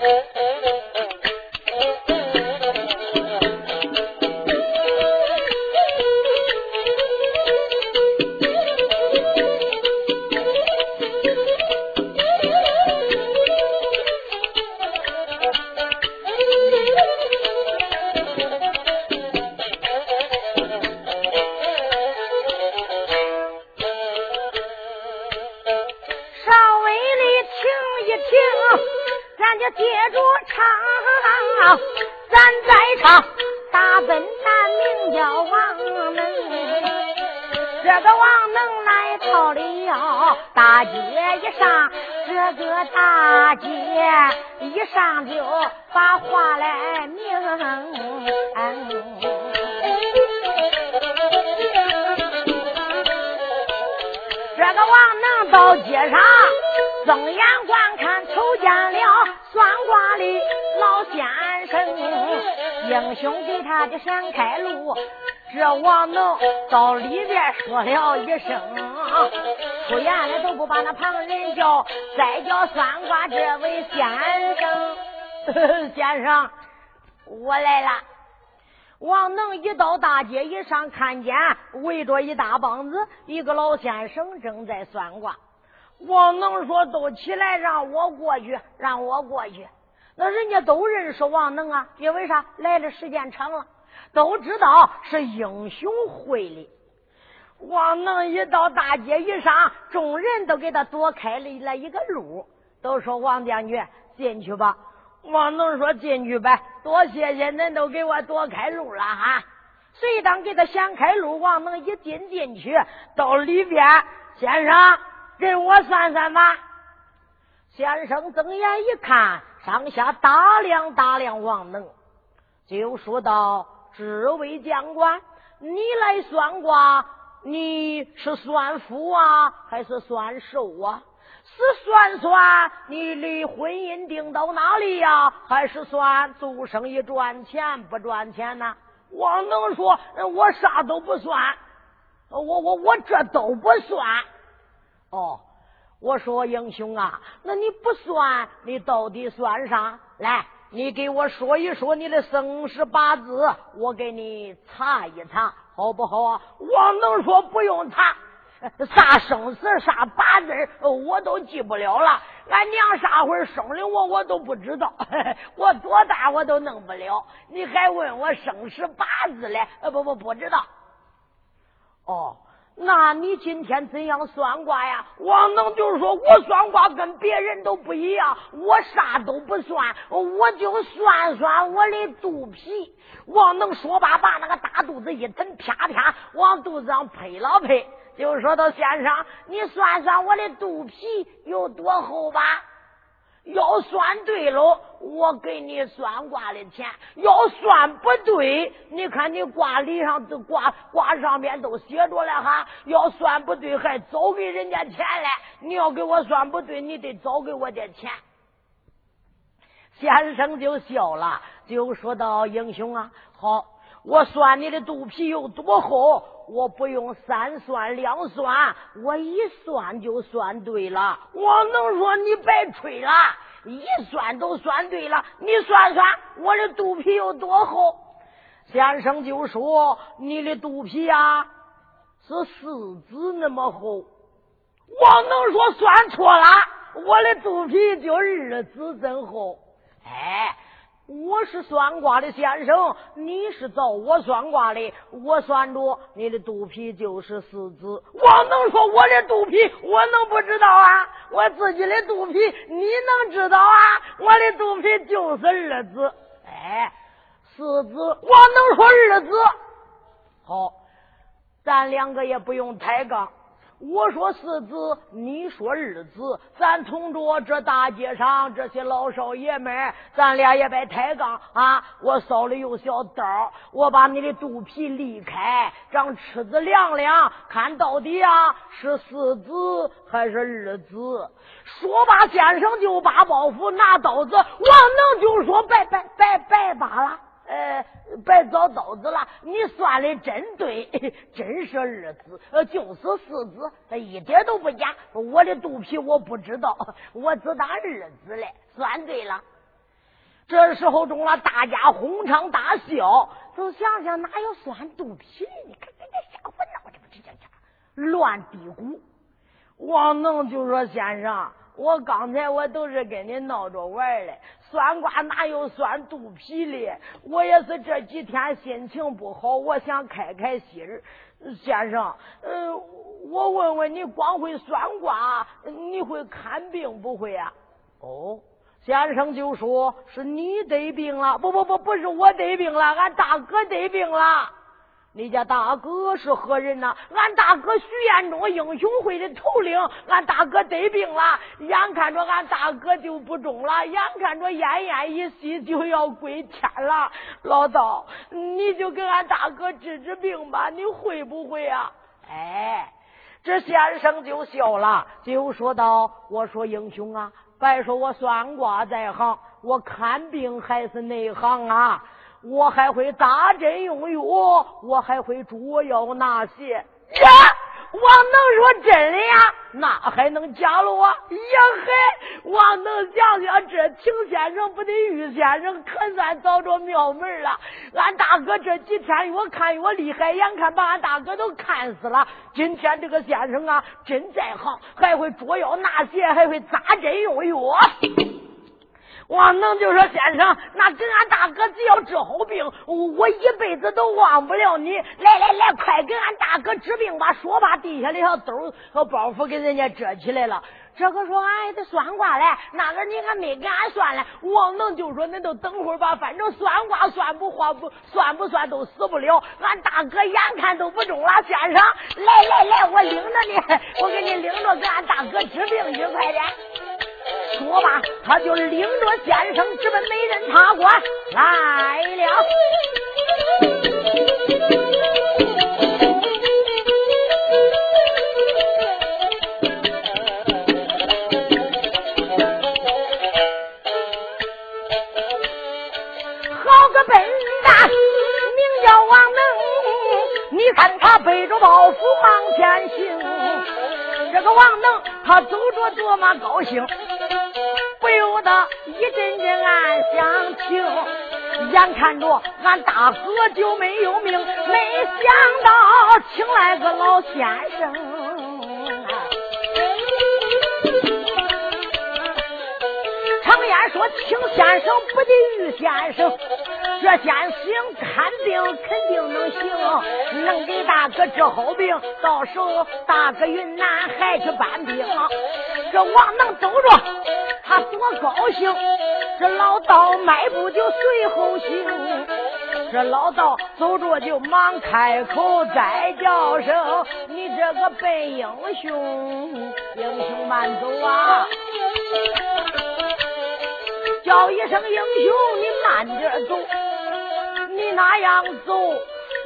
Yeah. 那旁人叫，再叫算卦这位先生，先生，我来了。王能一到大街一上，看见围着一大帮子，一个老先生正在算卦。王能说：“都起来，让我过去，让我过去。”那人家都认识王能啊，因为啥？来的时间长了，都知道是英雄会的。王能一到大街一上，众人都给他躲开了了一个路，都说王将军进去吧。王能说进去呗，多谢谢恁都给我躲开路了哈。随当给他想开路，王能一进进去到里边，先生跟我算算吧。先生睁眼一看，上下打量打量王能，就说道：“这位将官，你来算卦。”你是算富啊，还是算寿啊？是算算你的婚姻定到哪里呀，还是算做生意赚钱不赚钱呢？王能说，我啥都不算，我我我这都不算。哦，我说英雄啊，那你不算，你到底算啥？来，你给我说一说你的生时八字，我给你查一查。好不好啊？王能说不用查，啥生死啥八字我都记不了了。俺娘啥会生的我我都不知道，我多大我都弄不了。你还问我生死八字嘞？不不不知道。哦。那你今天怎样算卦呀？王能就是说我算卦跟别人都不一样，我啥都不算，我就算算我的肚皮。王能说罢，把那个大肚子一腾，啪啪往肚子上拍了拍，就说到先生，你算算我的肚皮有多厚吧。要算对了，我给你算卦的钱；要算不对，你看你卦里上都卦卦上面都写着了哈。要算不对，还早给人家钱嘞。你要给我算不对，你得早给我点钱。先生就笑了，就说到：“英雄啊，好，我算你的肚皮有多厚，我不用三算两算，我一算就算对了。我能说你白吹了，一算都算对了。你算算我的肚皮有多厚？先生就说你的肚皮呀是四指那么厚。我能说算错了，我的肚皮就二指真厚。哎。我是算卦的先生，你是找我算卦的。我算着你的肚皮就是四子，我能说我的肚皮我能不知道啊？我自己的肚皮你能知道啊？我的肚皮就是二子，哎，四子我能说二子。好，咱两个也不用抬杠。我说四子，你说二子，咱同着这大街上这些老少爷们，咱俩也别抬杠啊！我烧了有小刀，我把你的肚皮离开，让尺子量量，看到底啊是四子还是二子。说罢，先生就把包袱拿刀子，王能就说：“拜拜拜拜罢了。”呃，别找刀子了，你算的真对，真是二子，呃，就是四子，一点都不假。我的肚皮我不知道，我只当二子嘞，算对了。这时候中了，大家哄唱大笑。都想想哪有算肚皮的？你看这这瞎混闹，这不这这这乱嘀咕。王能就说：“先生，我刚才我都是跟你闹着玩嘞，酸瓜哪有酸肚皮的？我也是这几天心情不好，我想开开心儿。先生，呃，我问问你，光会酸瓜，你会看病不会啊？哦。”先生就说：“是你得病了，不不不，不是我得病了，俺大哥得病了。你家大哥是何人呢？俺大哥徐彦中英雄会的头领，俺大哥得病了，眼看着俺大哥就不中了，眼看着奄奄一息就要归天了。老道，你就给俺大哥治治病吧，你会不会啊？哎，这先生就笑了，就说道：我说英雄啊。”别说我算卦在行，我看病还是内行啊！我还会扎针用药，我还会捉妖纳邪。呀，王能说真的呀？那还能假了啊？呀嘿，王能想想这秦先生不得玉先生，可算找着庙门了。俺大哥这几天越看越厉害，眼看把俺大哥都看死了。今天这个先生啊，真在行，还会捉妖纳邪，还会扎针用药。王能就说：“先生，那给俺大哥只要治好病，我一辈子都忘不了你。来来来，快给俺大哥治病吧！”说把，地下的小兜和包袱给人家遮起来了。这个说：“俺得算卦嘞，那个你还没给俺算嘞。”王能就说：“恁都等会儿吧，反正算卦算不花不算不算都死不了。俺大哥眼看都不中了，先生，来来来，我领着你，我给你领着给俺大哥治病去，快点。”说罢，他就领着先生直奔美人茶馆来了。好个笨蛋，名叫王能，你看他背着包袱往前行，这个王能他走着多么高兴。不由得一阵阵暗香情，眼看着俺大哥就没有命，没想到请来个老先生。常言说，请先生不敌于先生，这先生看病肯定能行，能给大哥治好病，到时候大哥云南还去搬兵，这王能走着。他多高兴！这老道迈步就随后行，这老道走着就忙开口再叫声：“你这个笨英雄，英雄慢走啊！叫一声英雄，你慢点走，你那样走。”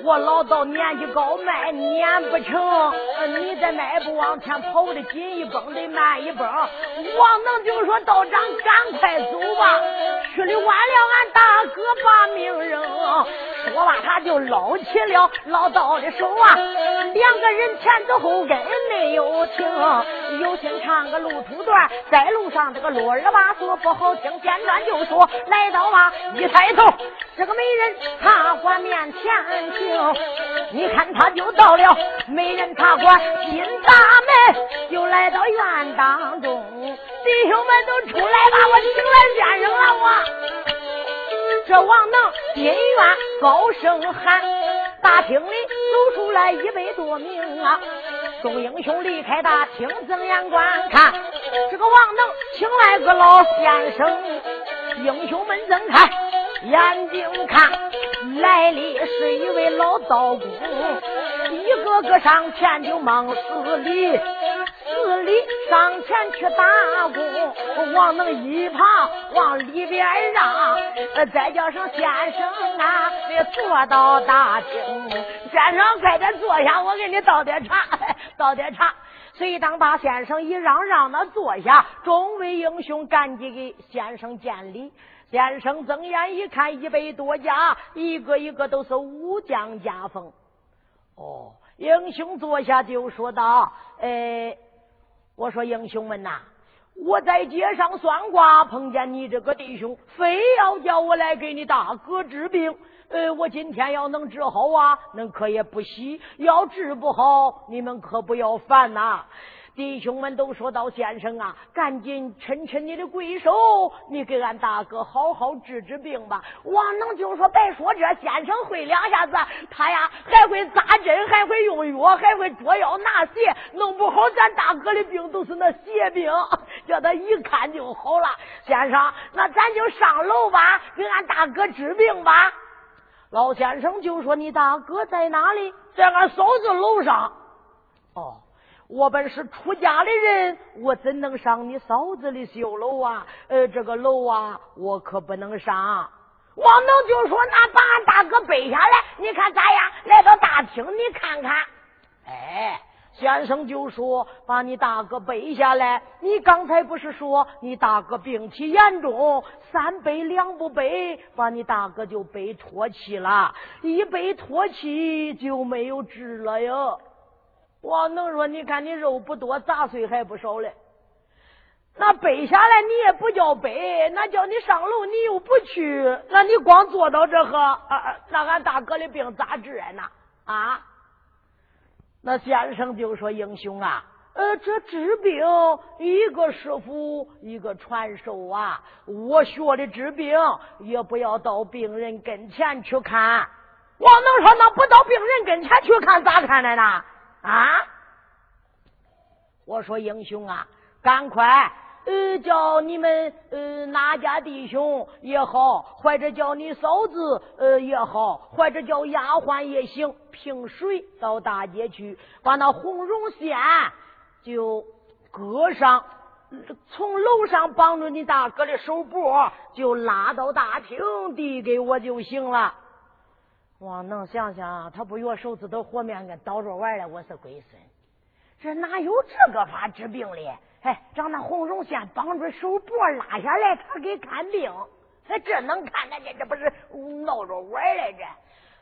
我老道年纪高迈撵不成，你再迈步往前跑的紧一蹦得慢一蹦。王能就说道长赶快走吧，去的晚了俺大哥把命扔。说罢他就捞起了老道的手啊，两个人前走后跟没有停，有心唱个路途段，在路上这个啰儿吧嗦不好听，简短就说来到啊，一抬头这个美人茶馆面前停。你看，他就到了美人茶馆进大门，就来到院当中。弟兄们都出来吧，我请来先生了。我这王能进院高声喊，大厅里走出来一百多名啊！众英雄离开大厅，睁眼观看。这个王能请来个老先生，英雄们睁开眼睛看。来历是一位老道姑，一个个上前就忙施礼，施礼上前去打工。往那一旁往里边让，再叫声先生啊，你坐到大厅。先生快点坐下，我给你倒点茶，倒点茶。随当把先生一让，让他坐下，众位英雄赶紧给先生见礼。先生睁眼一看，一百多家，一个一个都是武将家风。哦，英雄坐下就说道：“哎，我说英雄们呐，我在街上算卦，碰见你这个弟兄，非要叫我来给你大哥治病。呃，我今天要能治好啊，那可也不喜；要治不好，你们可不要烦呐。弟兄们都说到先生啊，赶紧抻抻你的贵手，你给俺大哥好好治治病吧。王能就说别说这，先生会两下子，他呀还会扎针，还会用药，还会捉妖拿邪，弄不好咱大哥的病都是那邪病，叫他一看就好了。先生，那咱就上楼吧，给俺大哥治病吧。老先生就说：“你大哥在哪里？在俺嫂子楼上。”哦。我本是出家的人，我怎能上你嫂子的绣楼啊？呃，这个楼啊，我可不能上。王能就说：“那把俺大哥背下来，你看咋样？来到大厅，你看看。”哎，先生就说：“把你大哥背下来。你刚才不是说你大哥病体严重，三背两不背，把你大哥就背脱气了，一背脱气就没有治了哟。”我能说，你看你肉不多，杂碎还不少嘞。那背下来你也不叫背，那叫你上楼你又不去，那你光坐到这呵，那俺大哥的病咋治呢？啊？那先生就说：“英雄啊，呃，这治病一个师傅一个传授啊，我学的治病也不要到病人跟前去看。我能说那不到病人跟前去看咋看的呢？”啊！我说英雄啊，赶快呃，叫你们呃哪家弟兄也好，或者叫你嫂子呃也好，或者叫丫鬟也行，平水到大街去，把那红绒线就搁上，从楼上绑住你大哥的手脖，就拉到大厅递给我就行了。我能想想，他不约手指头和面跟倒着玩嘞，我是龟孙，这哪有这个法治病的？哎，让那红绒线绑住手脖拉下来，他给看病，哎，这能看得见？这不是闹着玩来着？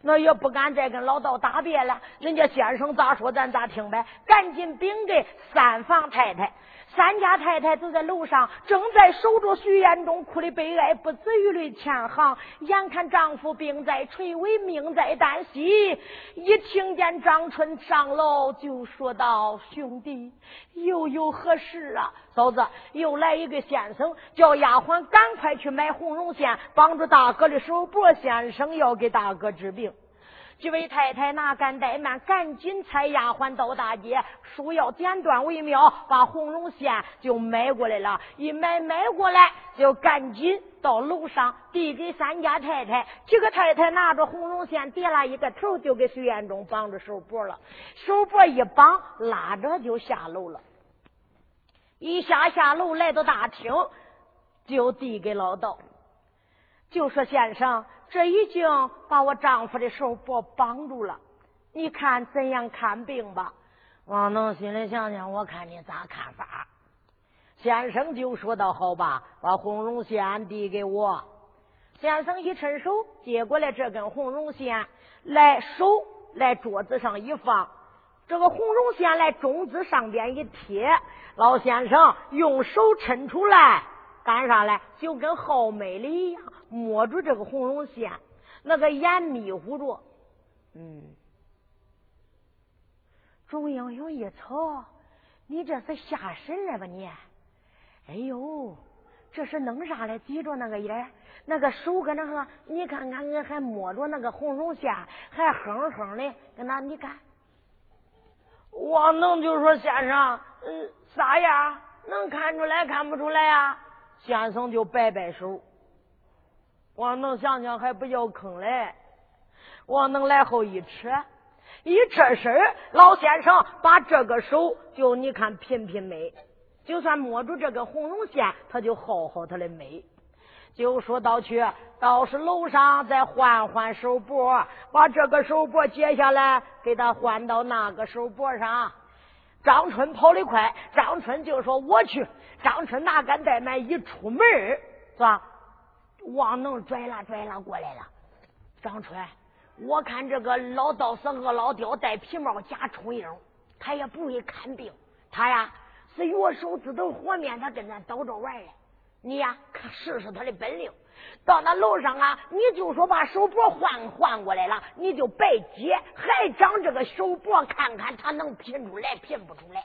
那也不敢再跟老道答辩了。人家先生咋说，咱咋听呗？赶紧禀给三房太太。三家太太都在楼上，正在守着许延忠，哭的悲哀不止于泪千行。眼看丈夫病在垂危，命在旦夕，一听见张春上楼，就说道：“兄弟，又有何事啊？嫂子，又来一个先生，叫丫鬟赶快去买红绒线，绑住大哥的手脖。先生要给大哥治病。”几位太太哪敢怠慢，赶紧差丫鬟到大街，书要剪断为妙，把红绒线就买过来了。一买买过来，就赶紧到楼上递给三家太太。几个太太拿着红绒线叠了一个头，就给徐彦中绑着手脖了。手脖一绑，拉着就下楼了。一下下楼来到大厅，就递给老道，就说先生。这已经把我丈夫的手脖绑住了，你看怎样看病吧？王能心里想想，我看你咋看法？先生就说道：“好吧，把红绒线递给我。”先生一伸手接过来这根红绒线，来手来桌子上一放，这个红绒线来中指上边一贴，老先生用手抻出来。干啥来？就跟好美的一样，摸住这个红绒线，那个眼迷糊着。嗯，钟英雄一瞅，你这是下神了吧你？哎呦，这是弄啥嘞？抵着那个眼，那个手搁那哈，你看看，我还摸着那个红绒线，还哼哼的，搁那你看。我能就说先生，嗯，啥样？能看出来？看不出来呀？先生就摆摆手，我能想想还不叫坑嘞。我能来后一扯，一扯身老先生把这个手就你看频频美，就算摸住这个红绒线，他就好好他的美。就说到去，倒是楼上再换换手脖，把这个手脖解下来，给他换到那个手脖上。张春跑得快，张春就说：“我去。”张春哪敢怠慢，一出门是吧？往能拽拉拽拉过来了。张春，我看这个老道是个老刁，戴皮帽，假充缨，他也不会看病。他呀，是药手指头和面，他跟咱倒着玩嘞。你呀，试试他的本领。到那楼上啊，你就说把手脖换换过来了，你就别接，还长这个手脖，看看他能拼出来，拼不出来。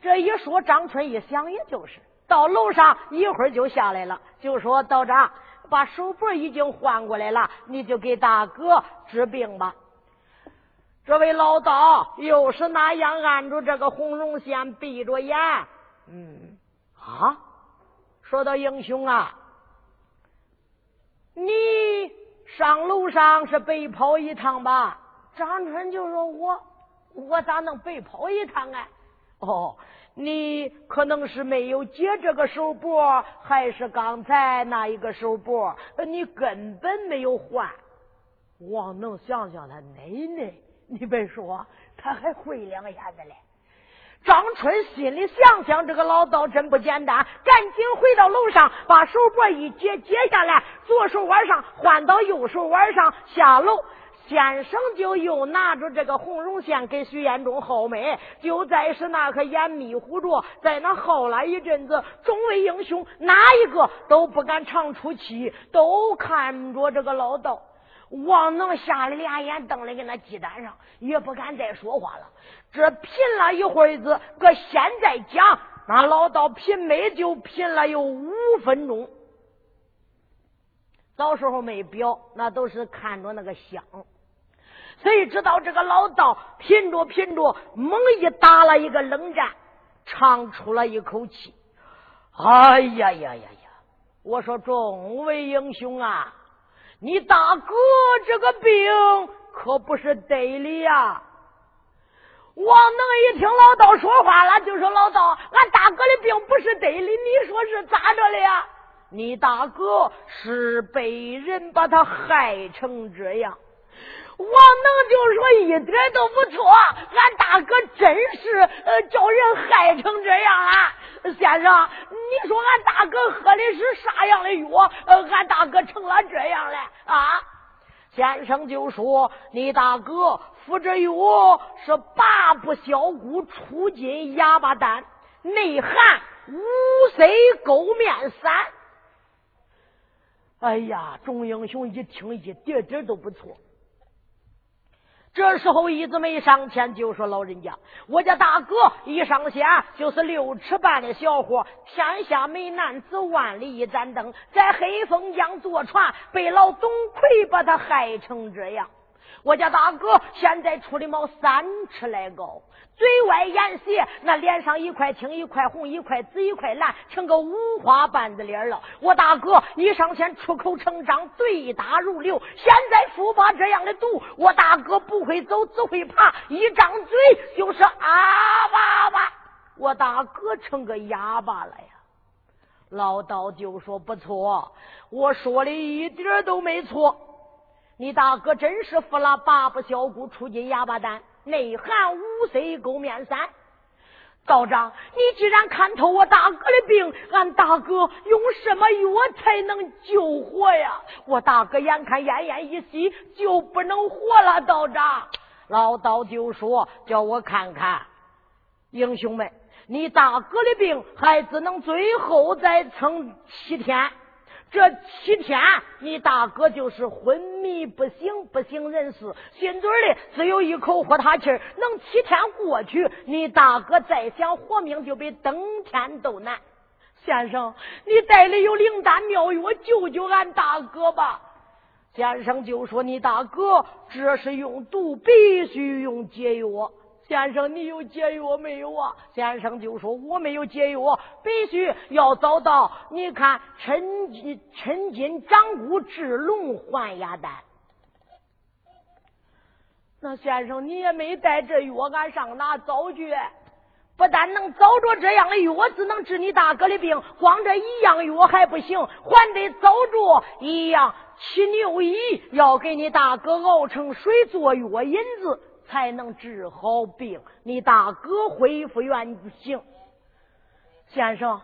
这一说，张春一想，也就是到楼上一会儿就下来了，就说道长，把手脖已经换过来了，你就给大哥治病吧。这位老道又是那样按住这个红绒线，闭着眼。嗯，啊，说到英雄啊。你上楼上是白跑一趟吧？张春就说：“我我咋能白跑一趟啊？哦，你可能是没有解这个手脖，还是刚才那一个手脖，你根本没有换。我能想想他奶奶，你别说，他还会两下子嘞。”张春心里想想，这个老道真不简单，赶紧回到楼上，把手脖一解解下来，左手腕上换到右手腕上，下楼。先生就又拿着这个红绒线给徐彦忠号脉，就在是那颗眼迷糊着，在那耗了一阵子。众位英雄哪一个都不敢长出气，都看着这个老道。王能吓得俩眼，瞪在跟那鸡蛋上，也不敢再说话了。这拼了一会子，搁现在讲，那老道拼没就拼了有五分钟。到时候没表，那都是看着那个香。谁知道这个老道拼着拼着，猛一打了一个冷战，长出了一口气。哎呀呀呀呀！我说众位英雄啊，你大哥这个病可不是得的呀！王能一听老道说话了，就说：“老道，俺大哥的病不是得的，你说是咋着的呀？你大哥是被人把他害成这样。”王能就说：“一点都不错，俺大哥真是呃叫人害成这样啊！先生，你说俺大哥喝的是啥样的药？呃，俺大哥成了这样了啊？”先生就说：“你大哥。”服这药是八不小骨出金哑巴丹，内含五 C 勾面散。哎呀，众英雄一听一点点都不错。这时候一直没上前就说：“老人家，我家大哥一上线就是六尺半的小伙，天下美男子万里一盏灯，在黑风江坐船，被老董魁把他害成这样。”我家大哥现在出的毛三尺来高，嘴歪眼斜，那脸上一块青一块红，一块紫一块蓝，成个五花瓣子脸了。我大哥一上前出口成章，对答如流。现在腹发这样的毒，我大哥不会走，只会爬，一张嘴就是啊吧吧。我大哥成个哑巴了呀！老道就说不错，我说的一点都没错。你大哥真是服了八不小骨出金哑巴丹，内含五 C 勾面散。道长，你既然看透我大哥的病，俺大哥用什么药才能救活呀？我大哥眼看奄奄一息，就不能活了。道长，老道就说：“叫我看看，英雄们，你大哥的病还只能最后再撑七天。”这七天，你大哥就是昏迷不醒，不省人事，心嘴里只有一口活他气儿。能七天过去，你大哥再想活命，就比登天都难。先生，你带里有灵丹妙药，救救俺大哥吧。先生就说：“你大哥这是用毒，必须用解药。”先生，你有解药没有啊？先生就说：“我没有解药，必须要找到。你看，趁金趁金长骨治龙还牙丹。那先生，你也没带这药，俺上哪找去？不但能找着这样的药，只能治你大哥的病。光这一样药还不行，还得找着一样七牛一，要给你大哥熬成水做药引子。”才能治好病，你大哥恢复原形。先生，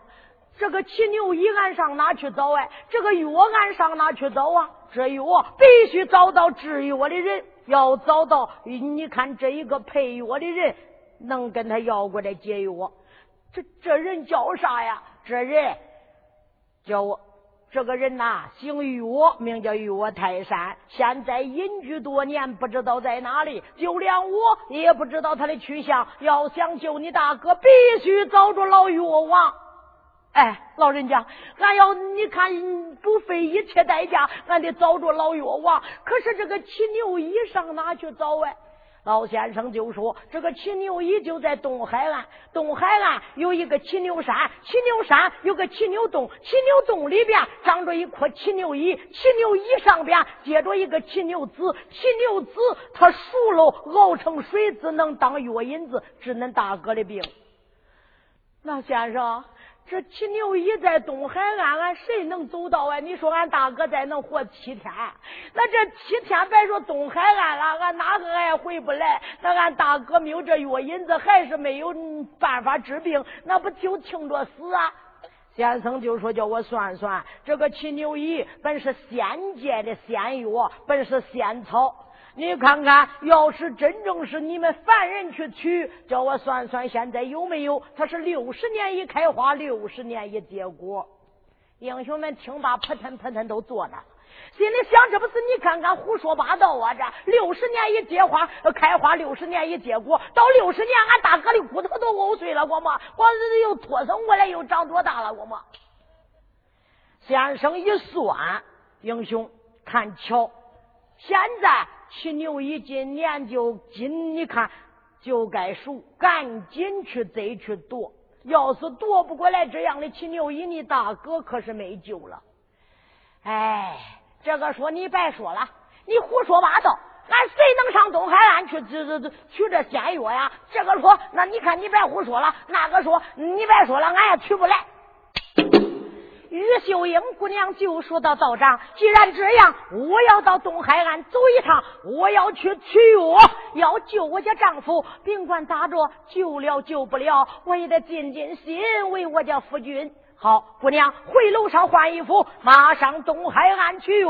这个骑牛医俺上哪去找哎？这个药俺上哪去找啊？这药必须找到制药的人，要找到你看这一个配药的人，能跟他要过来解药。这这人叫啥呀？这人叫我。这个人呐，姓岳，名叫岳泰山，现在隐居多年，不知道在哪里。就连我也不知道他的去向。要想救你大哥，必须找着老岳王。哎，老人家，俺要你看不费一切代价，俺得找着老岳王。可是这个骑牛衣上哪去找哎？老先生就说：“这个骑牛椅就在东海岸，东海岸有一个骑牛山，骑牛山有个骑牛洞，骑牛洞里边长着一棵骑牛椅，骑牛椅上边结着一个骑牛子，骑牛子它熟了，熬成水子能当药引子，治恁大哥的病。”那先生。这七牛一在东海岸，俺谁能走到啊？你说俺大哥再能活七天，那这七天别说东海岸了，俺哪个俺也回不来。那俺大哥没有这药引子，还是没有办法治病，那不就听着死啊？先生就说叫我算算，这个七牛一本是仙界的仙药，本是仙草。你看看，要是真正是你们凡人去取，叫我算算，现在有没有？他是六十年一开花，六十年一结果。英雄们听罢，扑腾扑腾都坐那，心里想：这不是你看看胡说八道啊！这六十年一结花，开花六十年一结果，到六十年，俺大哥的骨头都呕碎了，我嘛，我又脱生过来，又长多大了，我嘛。先生一算，英雄看瞧，现在。骑牛一今年就今，你看就该熟，赶紧去贼去夺。要是夺不过来这样的骑牛一，你大哥可是没救了。哎，这个说你白说了，你胡说八道，俺谁能上东海岸去这这这取这仙药呀？这个说，那你看你白胡说了。那个说你白说了，俺也取不来。于秀英姑娘就说到道长，既然这样，我要到东海岸走一趟，我要去取药，要救我家丈夫。甭管咋着，救了救不了，我也得尽尽心为我家夫君。好，姑娘回楼上换衣服，马上东海岸取药。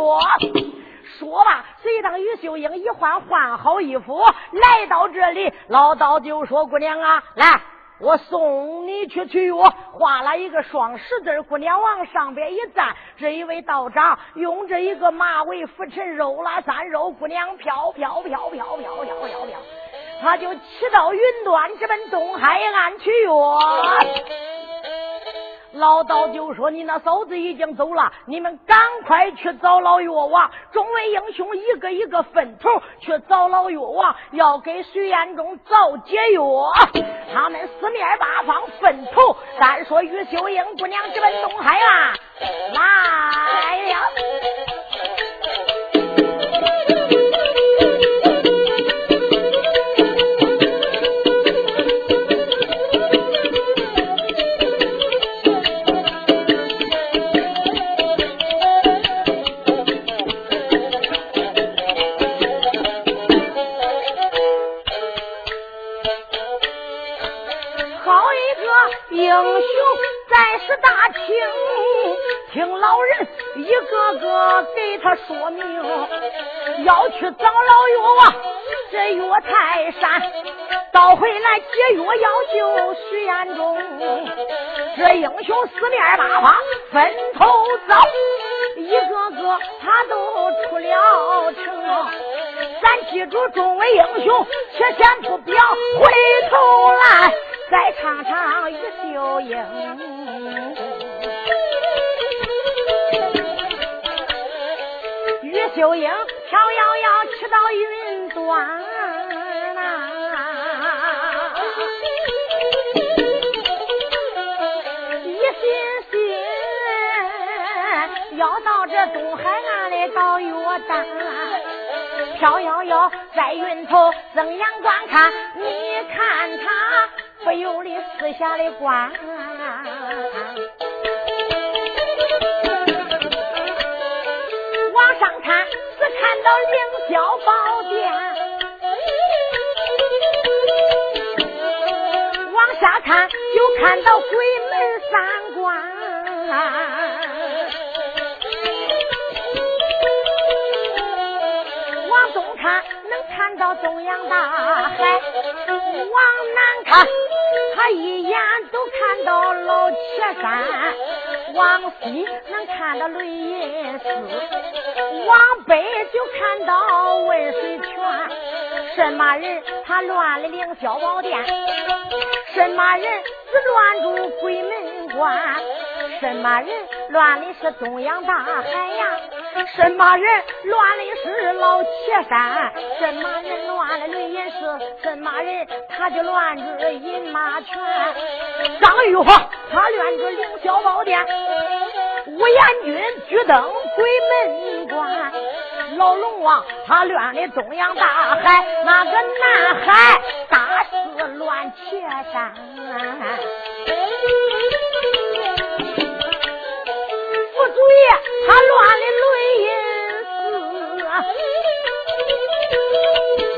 说罢，随当于秀英一换换好衣服，来到这里，老道就说：“姑娘啊，来。”我送你去取药，画了一个双十字，姑娘往上边一站，这一位道长用这一个马尾拂尘，肉拉三肉，姑娘飘飘飘飘飘飘飘飘，他就骑到云端，直奔东海岸取药。老道就说：“你那嫂子已经走了，你们赶快去找老药王。”众位英雄一个一个分头去找老药王，要给徐彦中找解药。他们四面八方分头，单说于秀英姑娘直奔东海啦来了。给他说明要去找老药啊，这岳泰山倒回来解药要救徐彦中，这英雄四面八方分头走，一个个他都出了城。咱记住众位英雄，且先不表，回头来再唱唱于秀英。秀英飘摇摇去到云端呐，一心心要到这东海岸的到月丹，飘摇摇在云头睁眼观看，你看他不由得四下的观。到凌霄宝殿，往下看就看到鬼门三关，往东看能看到中央大海，往南看。他一眼都看到老茄山，往西能看到雷音寺，往北就看到温水泉。什么人他乱了凌霄宝殿？什么人是乱住鬼门关？什么人乱的是东洋大海呀？什么人乱的是老茄山？什么人乱了雷音寺？什么人他就乱着饮马泉？张玉华他乱着凌霄宝殿，吴彦军举灯鬼门关，老龙王他乱的东洋大海，那个南海大肆乱茄山。副主爷他乱的雷音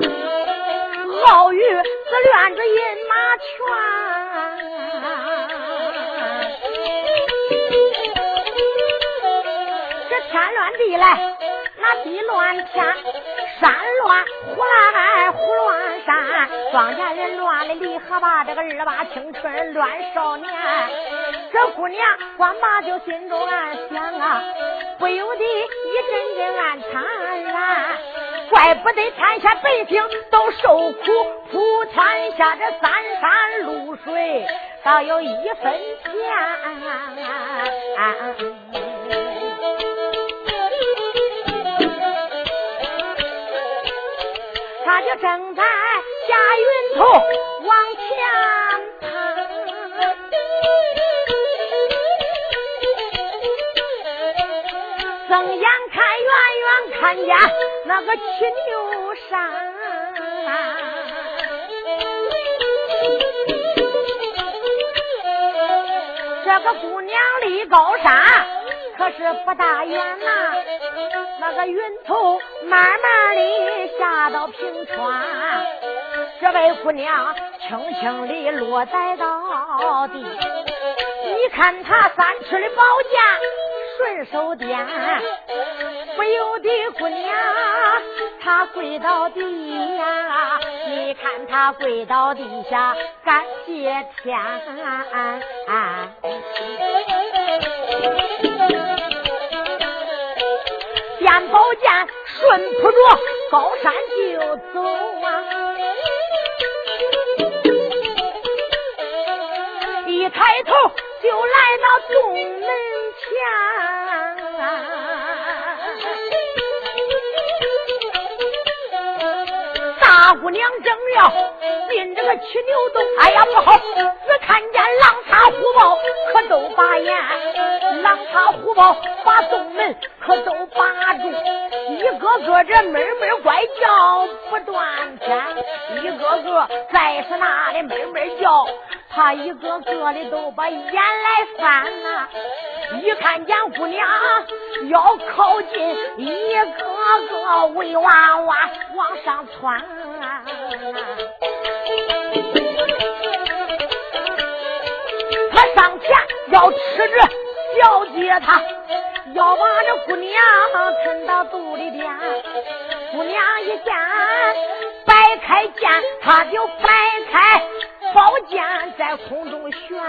寺，郝玉是乱着饮马泉。地来，那地乱天，山乱胡来胡乱山，庄稼人乱的离合把这个二八青春乱少年。这姑娘光把就心中暗想啊，不由得一阵阵暗惨然。怪不得天下百姓都受苦，普天下这三山露水倒有一分钱。他就正在下云头往前爬。睁眼看，远远看见那个青牛山。这个姑娘离高山可是不大远呐，那个云头慢慢的下到平川，这位姑娘轻轻地落在到地，你看她三尺的宝剑。顺手点，不由得姑娘她跪到地呀！你看她跪到地下感谢天，见宝剑顺扑着高山就走啊！一抬头就来到洞门前。大姑娘正要进这个七牛洞，哎呀不好！只看见狼叉虎豹可都把眼，狼叉虎豹把洞门可都把住，一个个这闷闷怪叫不断天，一个个再是那里闷闷叫，他一个个的都把眼来翻呐。一看见姑娘要靠近，一个个围娃娃往上窜。他上前要吃着小姐，他要把这姑娘吞到肚里边。姑娘一见摆开剑，他就摆开宝剑在空中旋。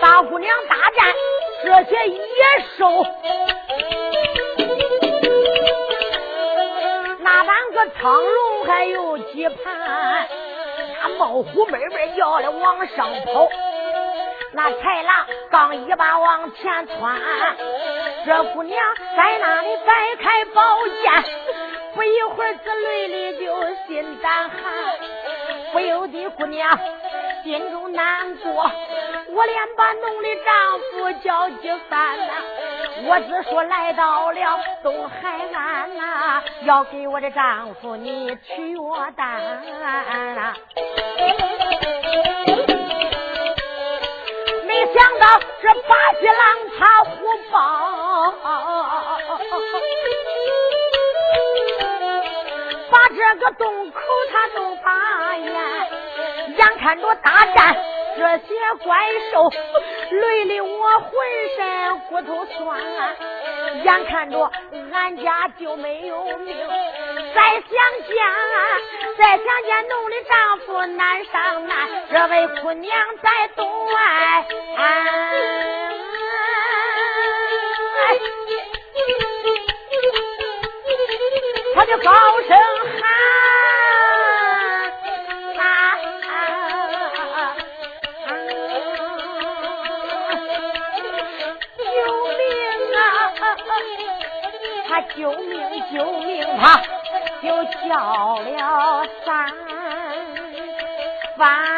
大姑娘大战这些野兽，那半个苍龙还有几盘，那猫虎妹妹叫的往上跑，那豺狼刚一把往前窜，这姑娘在那里摆开宝剑，不一会儿这泪里就心胆寒，不由得姑娘心中难过。我连把农的丈夫叫几番呐，我只说来到了东海岸呐，要给我的丈夫你取药单。没想到这八匹狼他虎豹，把这个洞口他都把眼，眼看着大战。这些怪兽累的我浑身骨头酸，眼看着俺家就没有命，再想想，再想见农的丈夫难上难，这位姑娘在东外。他就高声他就叫了三番。”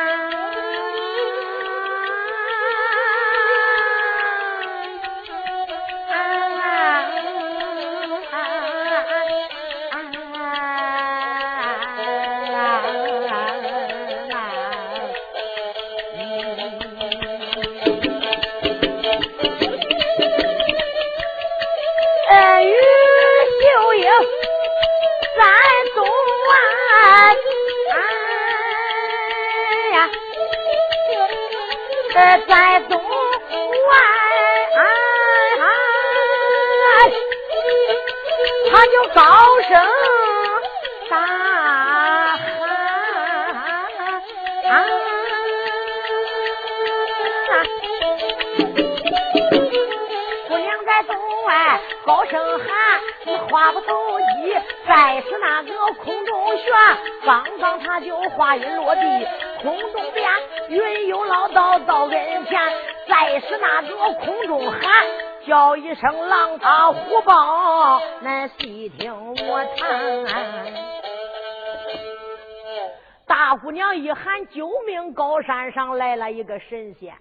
在东外，他就高声大喊。姑娘在东外高声喊，话不投机。再是那个空中旋，刚刚他就话音落地，空中变。云游老道到跟前，再是那个空中喊，叫一声狼他虎豹，恁细听我谈。大姑娘一喊救命，高山上来了一个神仙。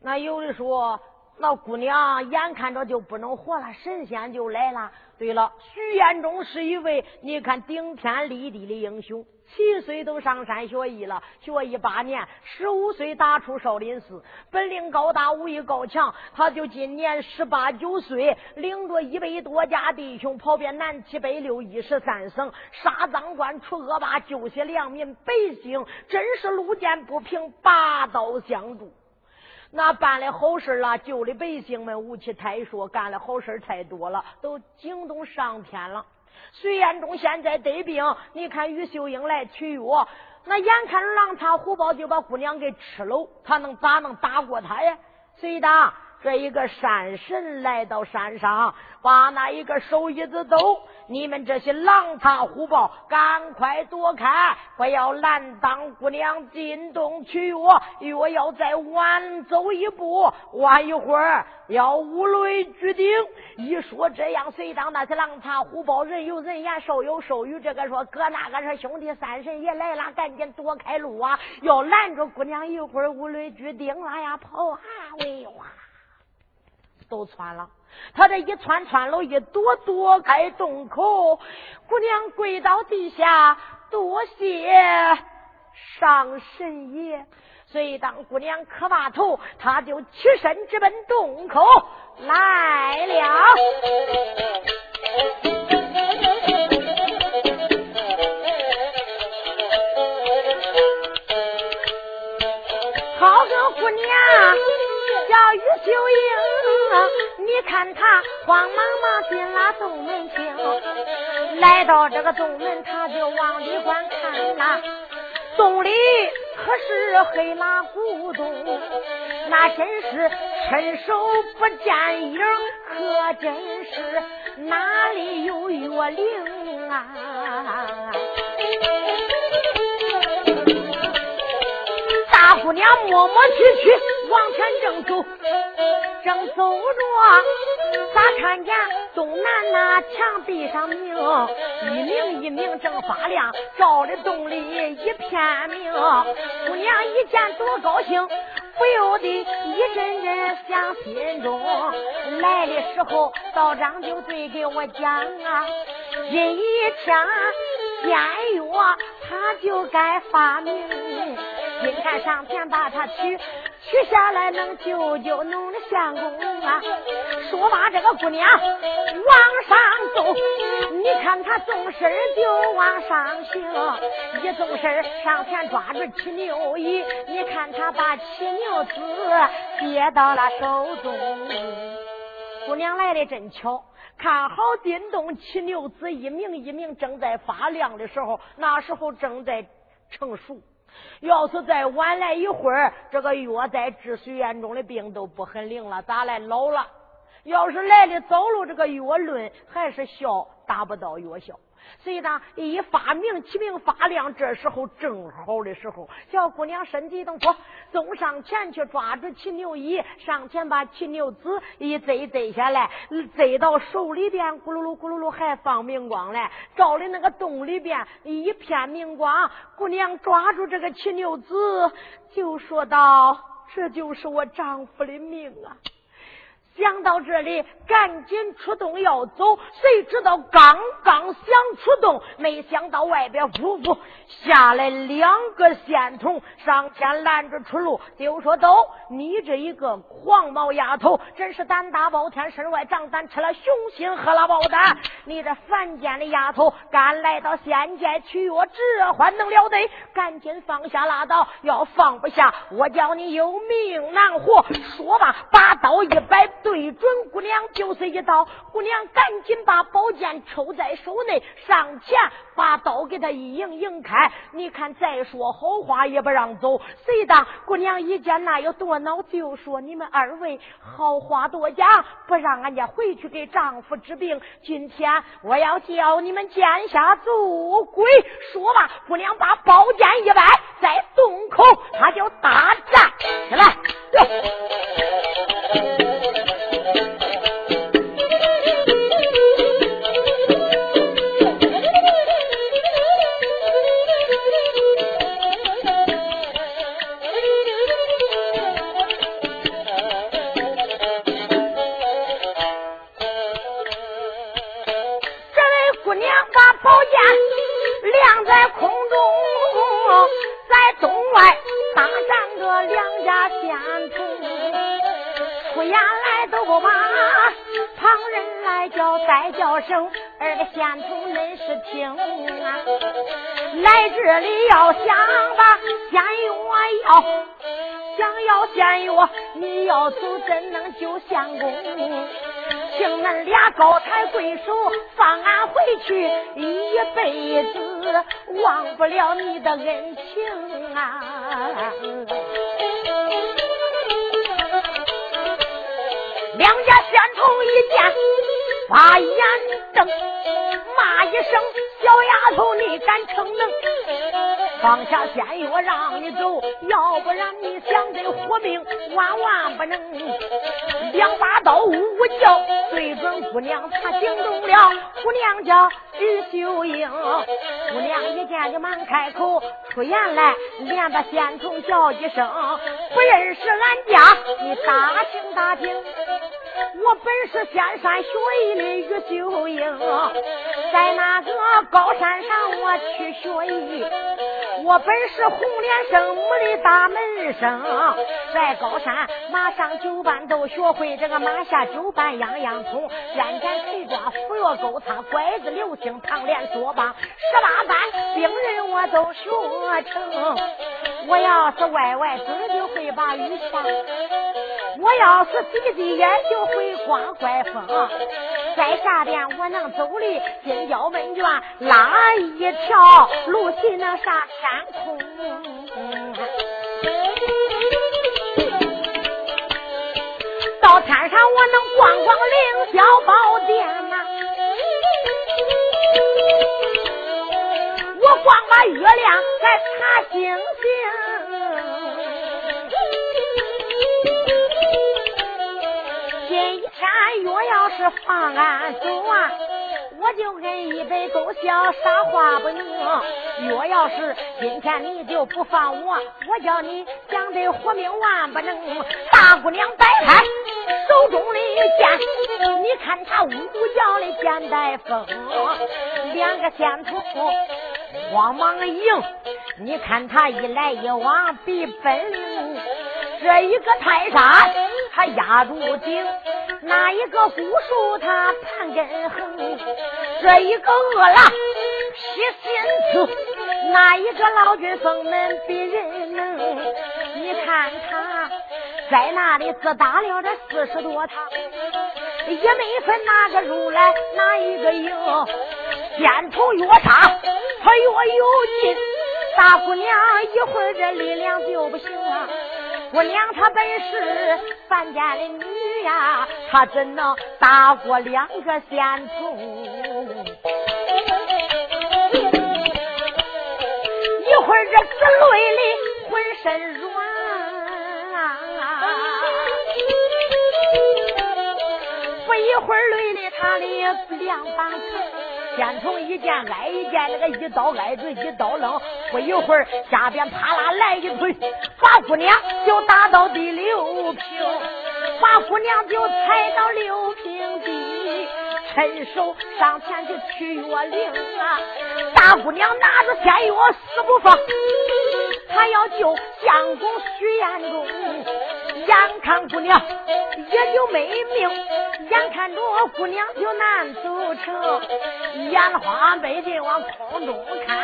那有的说，那姑娘眼看着就不能活了，神仙就来了。对了，徐彦中是一位你看顶天立地的英雄。七岁都上山学艺了，学艺八年，十五岁打出少林寺，本领高大，武艺高强。他就今年十八九岁，领着一百多家弟兄跑遍南七北六一十三省，杀赃官，除恶霸，救些良民百姓，真是路见不平，拔刀相助。那办的好事了，救了百姓们武器太说，干的好事太多了，都惊动上天了。隋延忠现在得病，你看于秀英来取药，那眼看狼藏虎豹就把姑娘给吃了，他能咋能打过他呀？隋大。这一个山神来到山上，把那一个手一子抖，你们这些狼藏虎豹，赶快躲开，不要拦当姑娘进洞取药。药要再晚走一步，晚一会儿要五雷聚顶。一说这样，随当那些狼藏虎豹，人有人言，兽有兽语。这个说哥，那个说兄弟，三神爷来了，赶紧躲开路啊！要拦着姑娘，一会儿五雷聚顶了呀，跑啊！喂哇！都窜了，他这一窜窜了，一躲躲开洞口，姑娘跪到地下，多谢上神爷。所以当姑娘磕把头，他就起身直奔洞口来了。好个姑娘，叫于秀英。你看他慌忙忙进了洞门厅，来到这个洞门，他就往里观看呐。洞里可是黑马古洞，那真是伸手不见影，可真是哪里有月灵啊？大姑娘磨磨唧唧往前正走。正走着，咋看见东南那墙壁上明，一明一明正发亮，照的洞里一片明。姑娘一见多高兴，不由得一阵阵想心中。来的时候道长就对给我讲啊，今一枪仙药，他就该发明。今天上前把他取。取下来能救救侬的相公啊！说把，这个姑娘往上走，你看她纵身就往上行，一纵身上前抓住七牛一，你看她把七牛子接到了手中。姑娘来的真巧。看好叮咚七牛子一名一名正在发亮的时候，那时候正在成熟。要是再晚来一会儿，这个药在治水院中的病都不很灵了，咋来老了？要是来的早了，这个药论还是效达不到药效。所以呢，一发明起名发亮，这时候正好的时候，小姑娘身体一动，说走上前去抓住骑牛衣，上前把骑牛子一摘摘下来，摘到手里边，咕噜噜咕噜噜还放明光嘞，照的那个洞里边一片明光。姑娘抓住这个骑牛子，就说道：“这就是我丈夫的命啊！”想到这里，赶紧出动要走。谁知道刚刚想出动，没想到外边呜呜下来两个仙童，上前拦着出路，就说：“走，你这一个黄毛丫头，真是胆大包天，身外长胆，吃了雄心，喝了豹胆。你这凡间的丫头，敢来到仙界取药，这还能了得？赶紧放下拉倒，要放不下，我叫你有命难活。”说罢，把刀一摆。对准姑娘就是一刀，姑娘赶紧把宝剑抽在手内，上前把刀给他一迎迎开。你看再说好话也不让走。谁当姑娘一见那有多恼，就说你们二位好话多讲，不让俺家回去给丈夫治病。今天我要叫你们剑下做鬼。说吧，姑娘把宝剑一摆，在洞口，他就大战起来。在空中，在洞外搭上个两家仙童，出衙来都把旁人来叫，再叫声二个仙童恁是听啊，来这里要想把仙药要，想要仙药你要走怎能救相公？请恁俩高抬贵手，放俺回去，一辈子忘不了你的恩情啊！两家仙童一见。把眼瞪，骂一声：“小丫头，你敢逞能？放下仙药让你走，要不然你想得活命，万万不能。”两把刀呜呜叫，对准姑娘，她惊动了。姑娘叫于秀英，姑娘一见就忙开口出言来，连把仙童叫一声：“不认识俺家，你打听打听。”我本是仙山学艺的于秀英，在那个高山上我去学艺。我本是红莲圣母的大门生，在高山马上九班都学会，这个马下九班样样通。肩斩腿抓扶摇勾叉拐子流星唐连说罢十八般兵刃我都学成。我要是歪歪嘴就会把雨下。我要是闭闭眼就会刮怪风，在下边我能走的金角门卷拉一条路去那啥天空，到天上我能逛逛凌霄宝殿呐，我逛把月亮再查星星。若要是放俺走啊，我就跟一杯狗笑，啥话不能。若要是今天你就不放我，我叫你想得活命万不能。大姑娘摆开手中的剑，你看他呜呜叫的剑带风，两个仙童慌忙迎，你看他一来一往比本领，这一个泰山他压住顶。那一个古树他盘根横，这一个饿狼劈心刺，那一个老君封门比人能。你看他在那里自打了这四十多趟，也没分哪个入来哪一个赢。先头越杀，他越有劲。大姑娘一会儿这力量就不行了。姑娘她本是范家的女呀，她怎能打过两个仙童？一会儿这紫累的浑身软。不一会儿累的他的两把子，先从一剑挨一剑，那个一刀挨着，一刀扔。不一会儿下边啪啦来一腿，把姑娘就打到第六平，把姑娘就踩到六平地，伸手上前去取药灵啊！大姑娘拿着仙药死不放，她要救相公徐彦中。眼看姑娘也就没命，眼看着姑娘就难走成，眼花白的往空中看，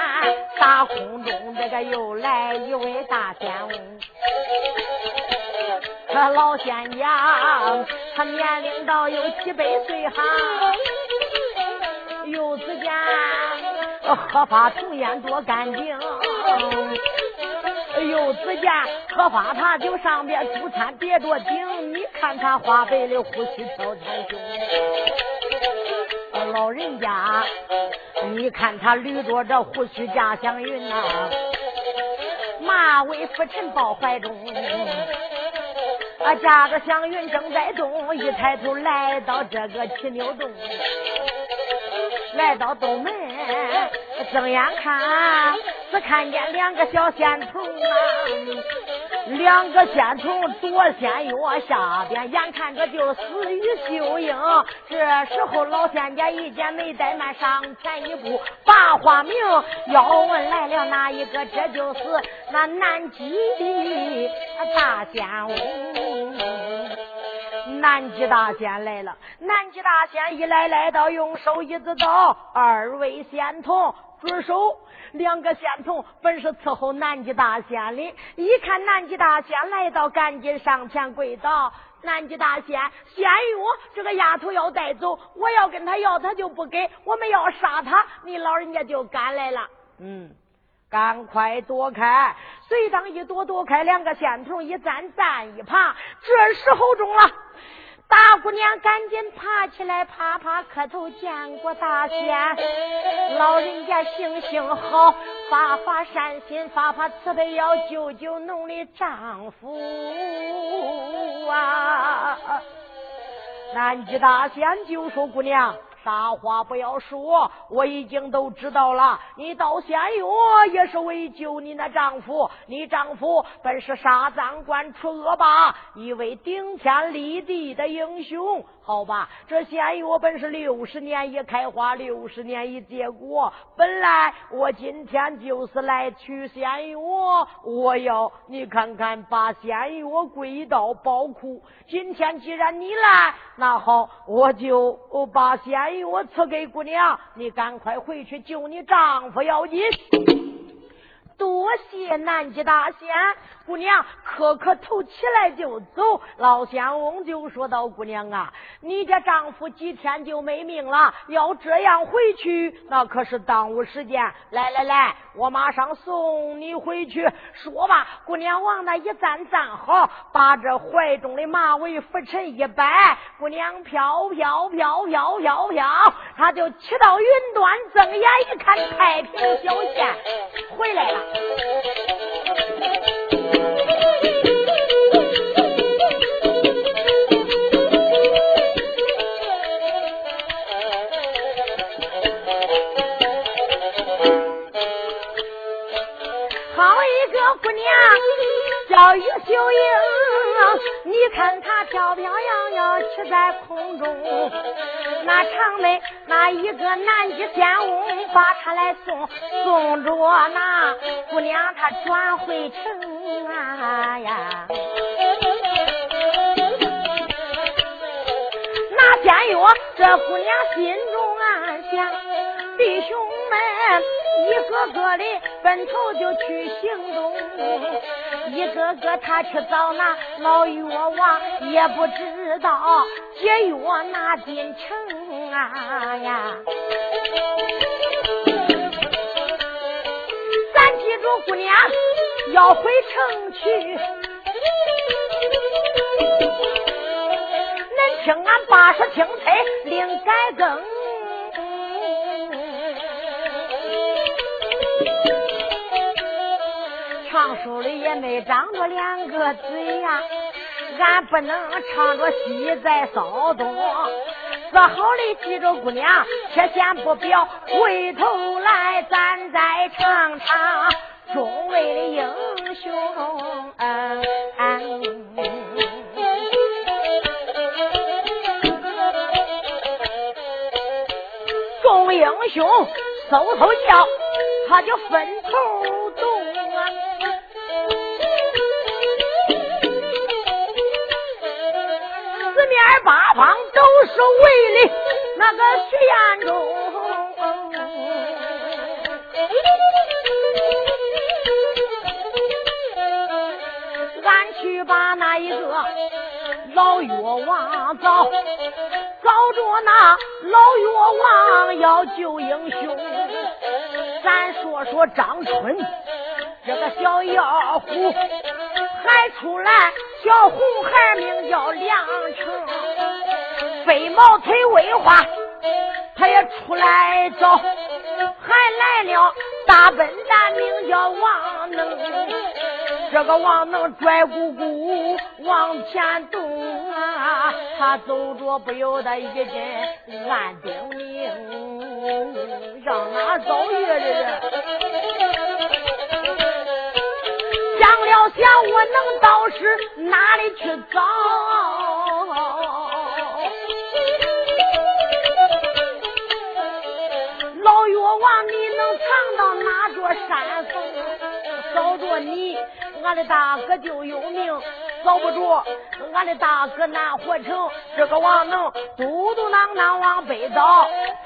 大空中这个又来一位大仙翁，这老仙家他年龄到有几百岁哈，又只见鹤发童颜多干净。又只见荷花塔酒上边珠餐叠着顶，你看他花白的胡须飘天胸。老人家，你看他捋着这胡须架祥云呐，马尾拂尘抱怀中，啊架着祥云正在动，一抬头来到这个七牛洞，来到东门，睁眼看。只看见两个小仙童啊，两个仙童左仙右下边，眼看着就死于秀英。这时候老仙家一见没怠慢，上前一步把话明，要问来了哪一个？这就是那南极的大仙翁。南极大仙来了，南极大仙一来来到，用手一指道：“二位仙童，住手！”两个仙童本是伺候南极大仙的，一看南极大仙来到，赶紧上前跪倒。南极大仙，仙玉这个丫头要带走，我要跟他要，他就不给；我们要杀他，你老人家就赶来了。嗯，赶快躲开！随当一躲躲开，两个仙童一站站一爬，这时候中了。大姑娘赶紧爬起来，啪啪磕头，见过大仙。老人家行行好，发发善心，发发慈悲，要救救侬的丈夫啊！南极大仙就说：“姑娘。”大话不要说，我已经都知道了。你到仙岳也是为救你那丈夫，你丈夫本是杀赃官除恶霸，一位顶天立地的英雄。好吧，这仙药本是六十年一开花，六十年一结果。本来我今天就是来取仙药，我要你看看把仙药归到宝库。今天既然你来，那好，我就把仙药赐给姑娘，你赶快回去救你丈夫要紧。多谢南极大仙。姑娘磕磕头起来就走，老仙翁就说道：“姑娘啊，你家丈夫几天就没命了，要这样回去，那可是耽误时间。来来来，我马上送你回去。”说吧，姑娘往那一站，站好，把这怀中的马尾拂尘一摆，姑娘飘飘飘飘飘飘，她就骑到云端，睁眼一看，太平小县回来了。好一个姑娘叫于秀英。你看她飘飘扬扬骑在空中，那长眉那一个南极仙翁把她来送，送着那姑娘她转回城啊呀。那仙药这姑娘心中暗想，弟兄们。一个个的分头就去行动，一个个他去找那老药王，也不知道解药哪进城啊呀！咱记住姑娘要回城去，恁听俺爸说青菜另改更。书里也没长着两个嘴呀，俺不能唱着戏在骚动。说好的记住姑娘，却先不表，回头来咱再唱唱众位的英雄。众英雄嗖嗖叫，他就分八方都是围的那个徐彦中，俺去把那一个老药王找，找着那老药王要救英雄。咱说说张春这个小妖狐。还出来，小红孩名叫梁成，飞毛腿未化，他也出来找，还来了大笨蛋名叫王能，这个王能拽鼓鼓往前动啊，他走着不由得一阵暗叮咛，让哪走呀这是？想了想，我能到是哪里去找？望，你能藏到哪座山峰？找着你，俺的大哥就有命；找不着，俺的大哥难活成。这个王能嘟嘟囔囔往北走，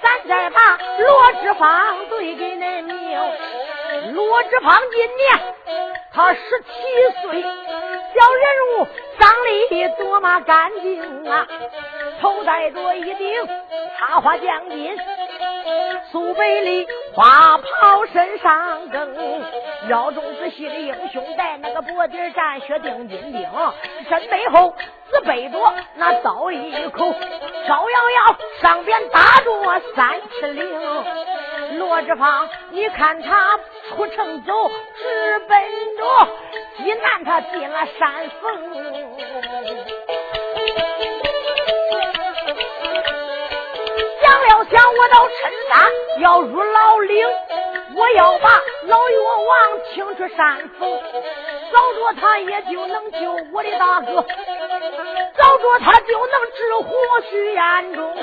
咱再把罗志芳对给恁命。罗志芳今年。他十七岁，小人物，长得多么干净啊！头戴着一顶插花将军，苏北里花袍身上更，腰中仔细的英雄带，那个脖底战血钉金钉，身背后只背着那刀一口，招摇摇上边打着三尺铃。罗志芳，你看他。出城走，直奔着西南，他进了山峰。想了想，我到陈山要入老岭，我要把老药王请出山峰，找着他也就能救我的大哥，找着他就能治活徐彦中。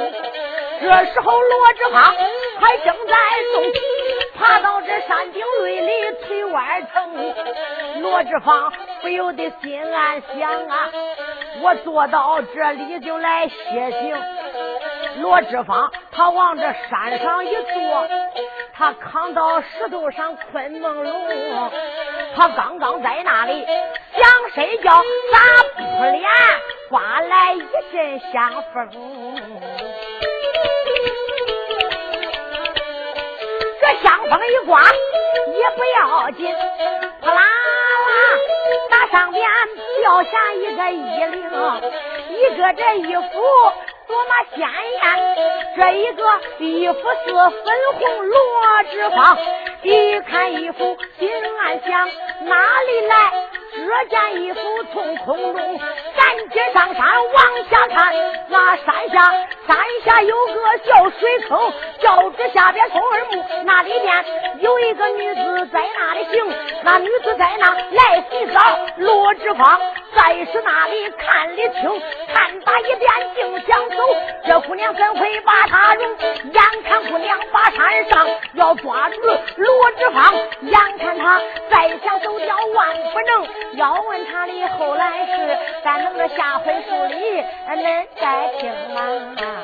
这时候，罗志芳还正在动。爬到这山顶瑞里腿弯疼，罗志芳不由得心暗想啊，我坐到这里就来歇行。罗志芳他往这山上一坐，他扛到石头上困朦胧，他刚刚在那里想睡觉，咋扑脸刮来一阵香风。这香风一刮也不要紧，扑啦啦，那上边掉下一个衣领，一个这衣服多么鲜艳，这一个衣服是粉红罗织纺，一看衣服心暗想，哪里来这件衣服从空中？赶紧上山往下看，那山下山下有个小水坑，脚趾下边松耳木，那里边有一个女子在那里行，那女子在那来洗澡，罗志芳在是那里看得清，看打一遍竟想走，这姑娘怎会把他容？眼看姑娘把山上要抓住罗志芳，眼看他再想走掉万不能，要问他的后来事，咱能。个下回书里，恁再听啊。